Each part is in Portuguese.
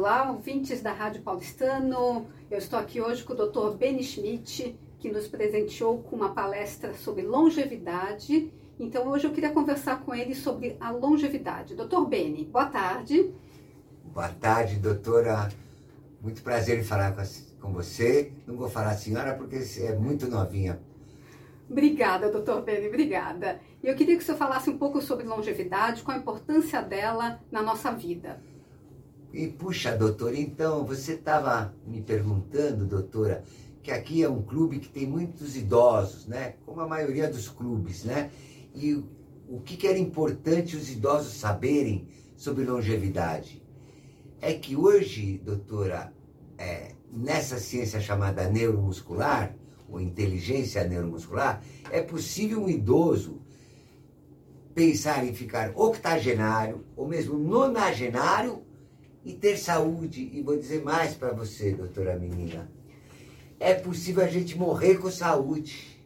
Olá, ouvintes da Rádio Paulistano. Eu estou aqui hoje com o Dr. Benny Schmidt, que nos presenteou com uma palestra sobre longevidade. Então, hoje eu queria conversar com ele sobre a longevidade. Dr. Benny, boa tarde. Boa tarde, doutora. Muito prazer em falar com você. Não vou falar senhora porque você é muito novinha. Obrigada, doutor Benny, obrigada. E eu queria que o senhor falasse um pouco sobre longevidade, qual a importância dela na nossa vida. E puxa, doutora, então você estava me perguntando, doutora, que aqui é um clube que tem muitos idosos, né? Como a maioria dos clubes, né? E o que, que era importante os idosos saberem sobre longevidade? É que hoje, doutora, é, nessa ciência chamada neuromuscular, ou inteligência neuromuscular, é possível um idoso pensar em ficar octogenário, ou mesmo nonagenário, e ter saúde. E vou dizer mais para você, doutora menina. É possível a gente morrer com saúde.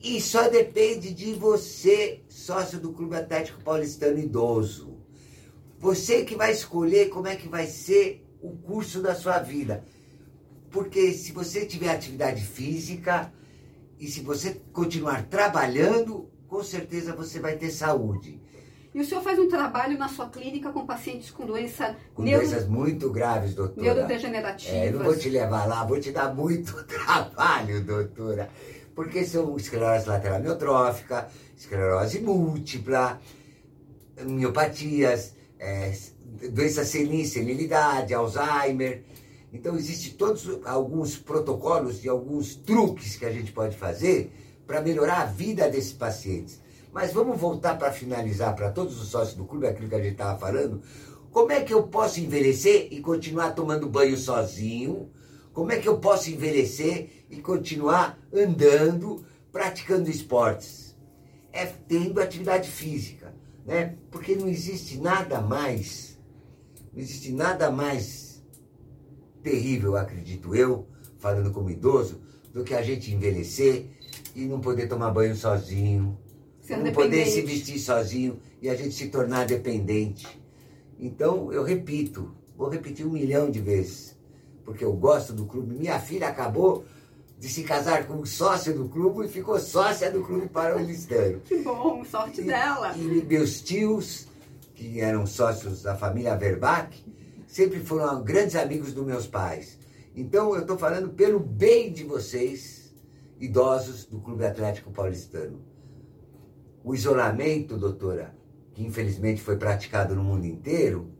E só depende de você, sócio do Clube Atlético Paulistano Idoso. Você que vai escolher como é que vai ser o curso da sua vida. Porque se você tiver atividade física e se você continuar trabalhando, com certeza você vai ter saúde. E o senhor faz um trabalho na sua clínica com pacientes com doença com neuro... doenças muito graves, doutora. Neurodegenerativas. É, não vou te levar lá, vou te dar muito trabalho, doutora. Porque são esclerose lateral amiotrófica, esclerose múltipla, miopatias, é, doença senil, senilidade, Alzheimer. Então, existem todos alguns protocolos e alguns truques que a gente pode fazer para melhorar a vida desses pacientes. Mas vamos voltar para finalizar para todos os sócios do clube, aquilo que a gente estava falando. Como é que eu posso envelhecer e continuar tomando banho sozinho? Como é que eu posso envelhecer e continuar andando, praticando esportes? É tendo atividade física, né? Porque não existe nada mais, não existe nada mais terrível, acredito eu, falando como idoso, do que a gente envelhecer e não poder tomar banho sozinho, não poder se vestir sozinho e a gente se tornar dependente. Então, eu repito, vou repetir um milhão de vezes, porque eu gosto do clube. Minha filha acabou de se casar com um sócio do clube e ficou sócia do clube paulistano. Que bom, sorte e, dela. E meus tios, que eram sócios da família Verbach, sempre foram grandes amigos dos meus pais. Então, eu estou falando pelo bem de vocês, idosos do Clube Atlético Paulistano. O isolamento, doutora, que infelizmente foi praticado no mundo inteiro,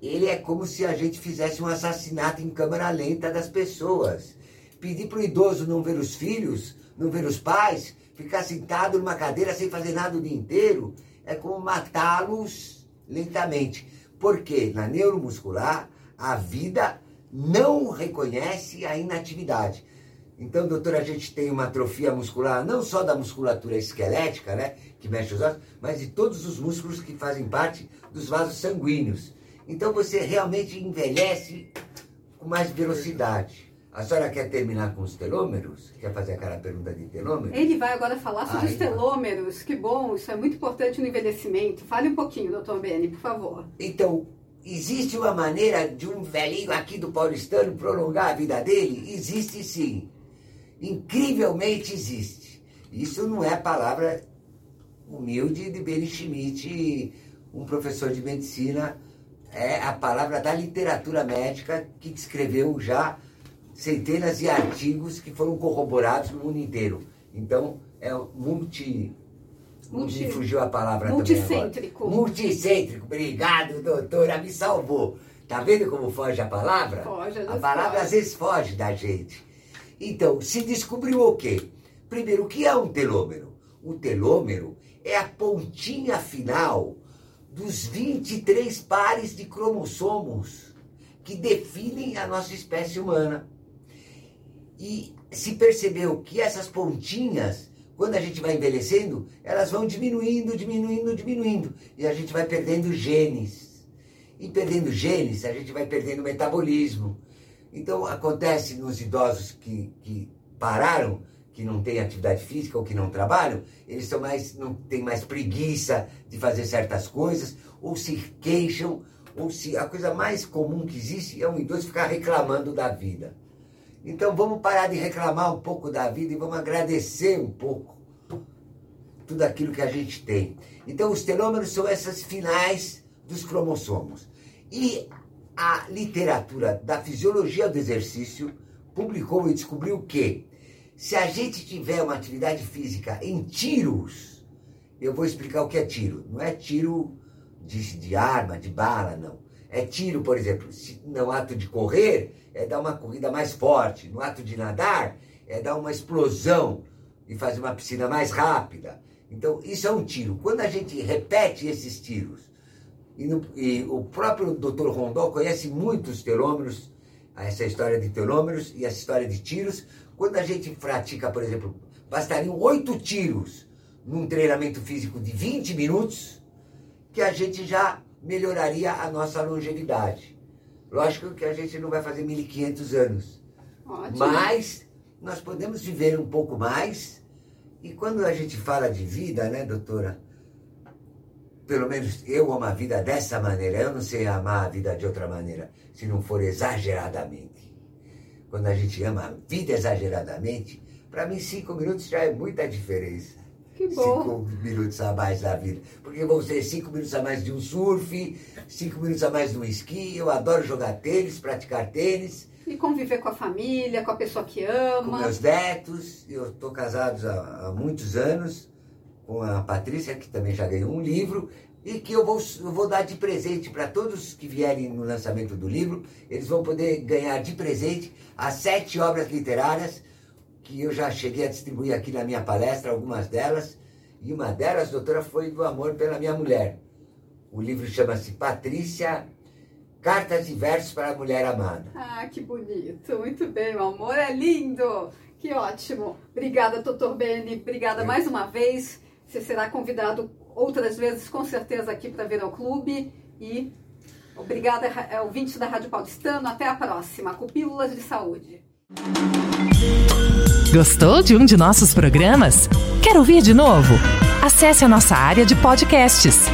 ele é como se a gente fizesse um assassinato em câmera lenta das pessoas. Pedir para o idoso não ver os filhos, não ver os pais, ficar sentado numa cadeira sem fazer nada o dia inteiro, é como matá-los lentamente. Porque na neuromuscular, a vida não reconhece a inatividade. Então, doutor, a gente tem uma atrofia muscular, não só da musculatura esquelética, né, que mexe os ossos, mas de todos os músculos que fazem parte dos vasos sanguíneos. Então, você realmente envelhece com mais velocidade. A senhora quer terminar com os telômeros? Quer fazer aquela pergunta de telômeros? Ele vai agora falar sobre ah, os telômeros. Que bom, isso é muito importante no envelhecimento. Fale um pouquinho, doutor Beni, por favor. Então, existe uma maneira de um velhinho aqui do paulistano prolongar a vida dele? Existe sim incrivelmente existe. Isso não é a palavra humilde de Benny Schmidt, um professor de medicina, é a palavra da literatura médica que escreveu já centenas de artigos que foram corroborados no mundo inteiro. Então, é multi. Multi, me fugiu a palavra multicêntrico. também. Multicêntrico. Obrigado, doutora, me salvou. Tá vendo como foge a palavra? Foge, a palavra foge. às vezes foge da gente. Então, se descobriu o quê? Primeiro, o que é um telômero? O telômero é a pontinha final dos 23 pares de cromossomos que definem a nossa espécie humana. E se percebeu que essas pontinhas, quando a gente vai envelhecendo, elas vão diminuindo, diminuindo, diminuindo. E a gente vai perdendo genes. E perdendo genes, a gente vai perdendo metabolismo. Então, acontece nos idosos que, que pararam, que não têm atividade física ou que não trabalham, eles são mais, não têm mais preguiça de fazer certas coisas, ou se queixam, ou se a coisa mais comum que existe é um idoso ficar reclamando da vida. Então vamos parar de reclamar um pouco da vida e vamos agradecer um pouco tudo aquilo que a gente tem. Então os telômeros são essas finais dos cromossomos. E a literatura da fisiologia do exercício publicou e descobriu que se a gente tiver uma atividade física em tiros, eu vou explicar o que é tiro. Não é tiro de, de arma, de bala, não. É tiro, por exemplo, se, no ato de correr, é dar uma corrida mais forte. No ato de nadar, é dar uma explosão e fazer uma piscina mais rápida. Então, isso é um tiro. Quando a gente repete esses tiros, e, no, e o próprio Dr. Rondó conhece muitos telômeros, essa história de telômeros e essa história de tiros. Quando a gente pratica, por exemplo, bastariam oito tiros num treinamento físico de 20 minutos, que a gente já melhoraria a nossa longevidade. Lógico que a gente não vai fazer 1.500 anos, Ótimo. mas nós podemos viver um pouco mais. E quando a gente fala de vida, né, doutora? Pelo menos eu amo a vida dessa maneira. Eu não sei amar a vida de outra maneira, se não for exageradamente. Quando a gente ama a vida exageradamente, para mim cinco minutos já é muita diferença. Que bom. Cinco minutos a mais da vida. Porque vão ser cinco minutos a mais de um surf, cinco minutos a mais de um esqui. Eu adoro jogar tênis, praticar tênis. E conviver com a família, com a pessoa que ama. Com meus netos. Eu estou casado há, há, muitos anos com a Patrícia, que também já ganhou um livro. E que eu vou, eu vou dar de presente para todos que vierem no lançamento do livro. Eles vão poder ganhar de presente as sete obras literárias que eu já cheguei a distribuir aqui na minha palestra, algumas delas, e uma delas, doutora, foi do amor pela minha mulher. O livro chama-se Patrícia, Cartas e Versos para a Mulher Amada. Ah, que bonito, muito bem, o amor é lindo, que ótimo. Obrigada, doutor Beni, obrigada mais uma vez. Você será convidado outras vezes, com certeza, aqui para vir ao clube. E obrigada, é, ouvintes da Rádio Paulistano. Até a próxima. Copílulas de Saúde. Gostou de um de nossos programas? Quer ouvir de novo? Acesse a nossa área de podcasts